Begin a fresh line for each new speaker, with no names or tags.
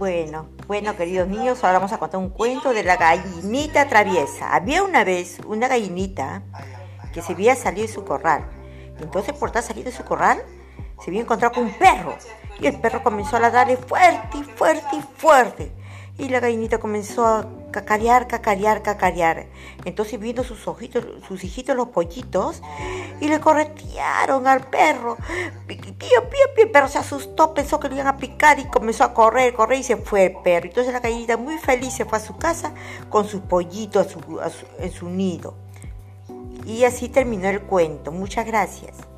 Bueno, bueno, queridos niños, ahora vamos a contar un cuento de la gallinita traviesa. Había una vez una gallinita que se había salido de su corral. Entonces, por estar salido de su corral, se había encontrado con un perro. Y el perro comenzó a ladrarle fuerte fuerte fuerte. Y la gallinita comenzó a cacarear, cacarear, cacarear. Entonces viendo sus ojitos, sus hijitos, los pollitos, y le corretearon al perro. Pío, pío, pío. El perro se asustó, pensó que le iban a picar y comenzó a correr, correr y se fue el perro. Entonces la gallinita muy feliz se fue a su casa con sus pollitos en su nido. Y así terminó el cuento. Muchas gracias.